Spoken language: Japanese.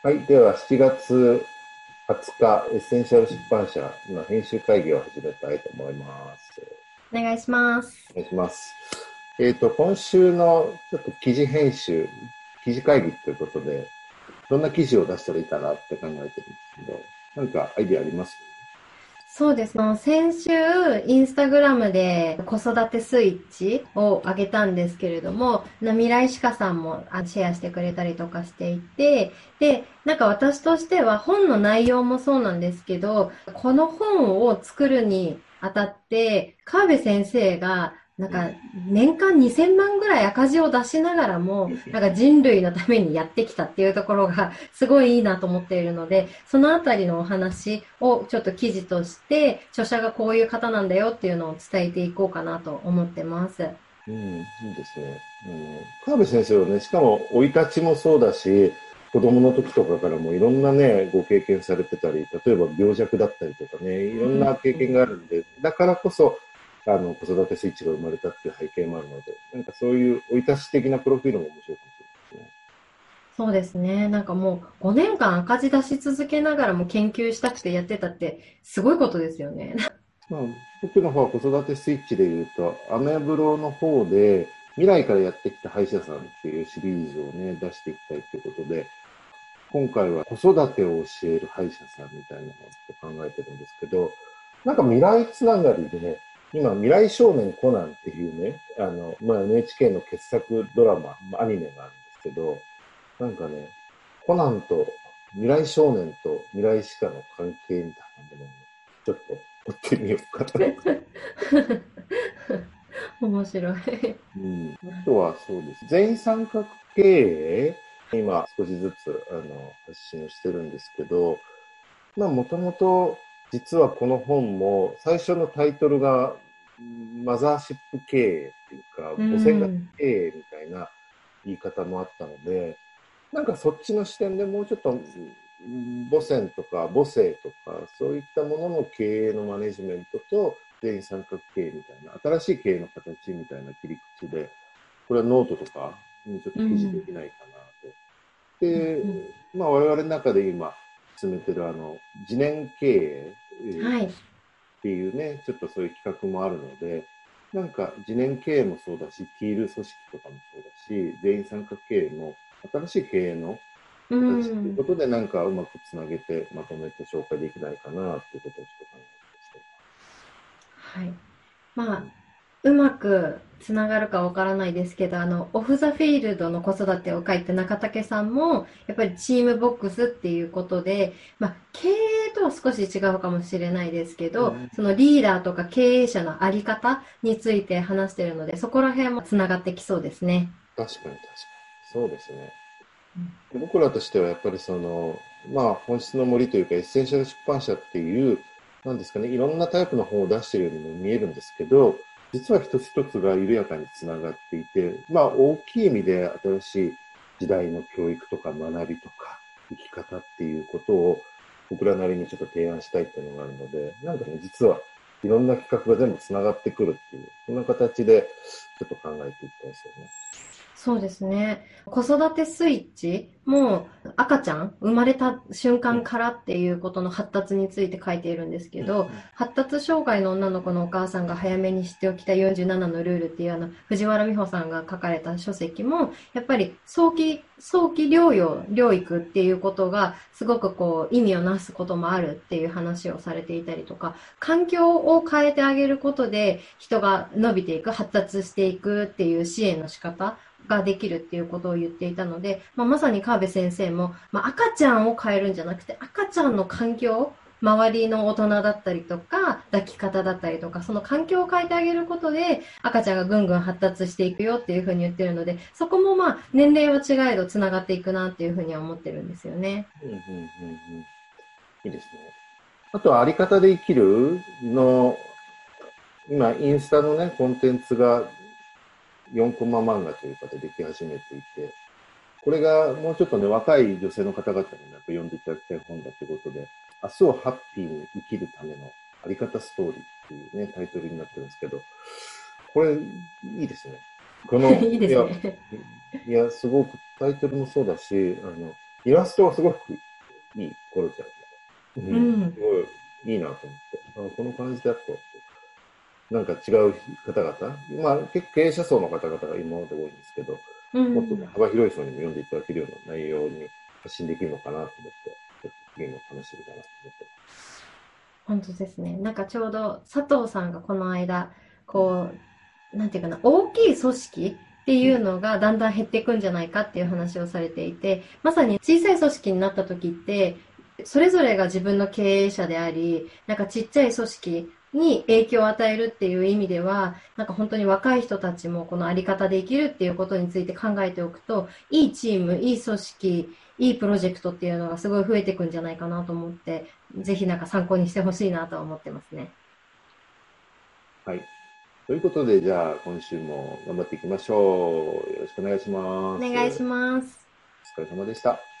はい。では、7月20日、エッセンシャル出版社の編集会議を始めたいと思います。お願いします。お願いします。えっ、ー、と、今週のちょっと記事編集、記事会議ということで、どんな記事を出したらいいかなって考えてるんですけど、何かアイディアあります？そうですね。先週、インスタグラムで子育てスイッチを上げたんですけれども、未来歯科さんもシェアしてくれたりとかしていて、で、なんか私としては本の内容もそうなんですけど、この本を作るにあたって、川辺先生がなんか、年間2000万ぐらい赤字を出しながらも、なんか人類のためにやってきたっていうところが、すごいいいなと思っているので、そのあたりのお話をちょっと記事として、著者がこういう方なんだよっていうのを伝えていこうかなと思ってます。うん、いいですね。うん、川辺先生はね、しかも生い立ちもそうだし、子供の時とかからもいろんなね、ご経験されてたり、例えば病弱だったりとかね、いろんな経験があるんで、だからこそ、あの、子育てスイッチが生まれたっていう背景もあるので、なんかそういう追い足し的なプロフィールも面白いかもしれないですね。そうですね。なんかもう5年間赤字出し続けながらも研究したくてやってたってすごいことですよね。まあ、僕の方は子育てスイッチで言うと、アメブロの方で未来からやってきた歯医者さんっていうシリーズをね、出していきたいということで、今回は子育てを教える歯医者さんみたいなのを考えてるんですけど、なんか未来つながりで、ね、今、未来少年コナンっていうね、あの、まあ、NHK の傑作ドラマ、アニメがあるんですけど、なんかね、コナンと未来少年と未来歯科の関係みたいなものを、ちょっと追ってみようかな。面白い。うん。あとはそうです。全員三角形、今少しずつあの発信をしてるんですけど、まあもともと実はこの本も最初のタイトルがマザーシップ経営っていうか、母船型経営みたいな言い方もあったので、なんかそっちの視点でもうちょっと母船とか母性とか、そういったものの経営のマネジメントと全員三角経営みたいな、新しい経営の形みたいな切り口で、これはノートとかにちょっと記事できないかなと。で、まあ我々の中で今、進めてるあの、次年経営っていうね、はい、ちょっとそういう企画もあるので、なんか次年経営もそうだし、ティール組織とかもそうだし、全員参画経営も新しい経営の形ということで、なんかうまくつなげてまとめて紹介できないかなっていうことをちょっと考えてはい。まあ、うまくつながるかわからないですけど、あの、オフ・ザ・フィールドの子育てを書いた中竹さんも、やっぱりチームボックスっていうことで、まあ、経営とは少し違うかもしれないですけど、うん、そのリーダーとか経営者のあり方について話しているので、そこら辺もつながってきそうですね。確かに確かに。そうですね。うん、僕らとしてはやっぱりその、まあ、本質の森というか、エッセンシャル出版社っていう、なんですかね、いろんなタイプの本を出しているようにも見えるんですけど、実は一つ一つが緩やかにつながっていて、まあ大きい意味で新しい時代の教育とか学びとか生き方っていうことを僕らなりにちょっと提案したいっていうのがあるので、なんかね、実はいろんな企画が全部つながってくるっていう、そんな形でちょっと考えていきたいですよね。そうですね。子育てスイッチも赤ちゃん生まれた瞬間からっていうことの発達について書いているんですけど、発達障害の女の子のお母さんが早めに知っておきた47のルールっていうあの藤原美穂さんが書かれた書籍もやっぱり早期早期療養療育っていうことがすごくこう意味をなすこともあるっていう話をされていたりとか環境を変えてあげることで人が伸びていく発達していくっていう支援の仕方ができるっていうことを言っていたので、まあ、まさに川辺先生も、まあ、赤ちゃんを変えるんじゃなくて、赤ちゃんの環境、周りの大人だったりとか、抱き方だったりとか、その環境を変えてあげることで、赤ちゃんがぐんぐん発達していくよっていうふうに言ってるので、そこもまあ、年齢は違えど繋がっていくなっていうふうには思ってるんですよね。うんうんうんうん。いいですね。あとは、あり方で生きるの、今、インスタのね、コンテンツが4コマ漫画というかででき始めていて、これがもうちょっとね、若い女性の方々になんか読んでいただきたい本だということで、明日をハッピーに生きるためのあり方ストーリーっていうね、タイトルになってるんですけど、これ、いいですね。この、いいですね。いや、いやすごくタイトルもそうだし、あの、イラストがすごくいい、コロちゃんの。うんすごいいいなと思って。あこの感じだと、なんか違う方々、まあ結構経営者層の方々が今まで多いんですけど、うんもっとね、幅広い層にも読んでいただけるような内容に発信できるのかなと思って、次も話してみたいなと思って。本当ですね。なんかちょうど佐藤さんがこの間、こう、なんていうかな、大きい組織っていうのがだんだん減っていくんじゃないかっていう話をされていて、まさに小さい組織になった時って、それぞれが自分の経営者であり、なんかちっちゃい組織に影響を与えるっていう意味では、なんか本当に若い人たちもこのあり方で生きるっていうことについて考えておくと、いいチーム、いい組織、いいプロジェクトっていうのがすごい増えていくんじゃないかなと思って、ぜひなんか参考にしてほしいなとは思ってますね。はい。ということで、じゃあ今週も頑張っていきましょう。よろしくお願いします。お願いします。お疲れ様でした。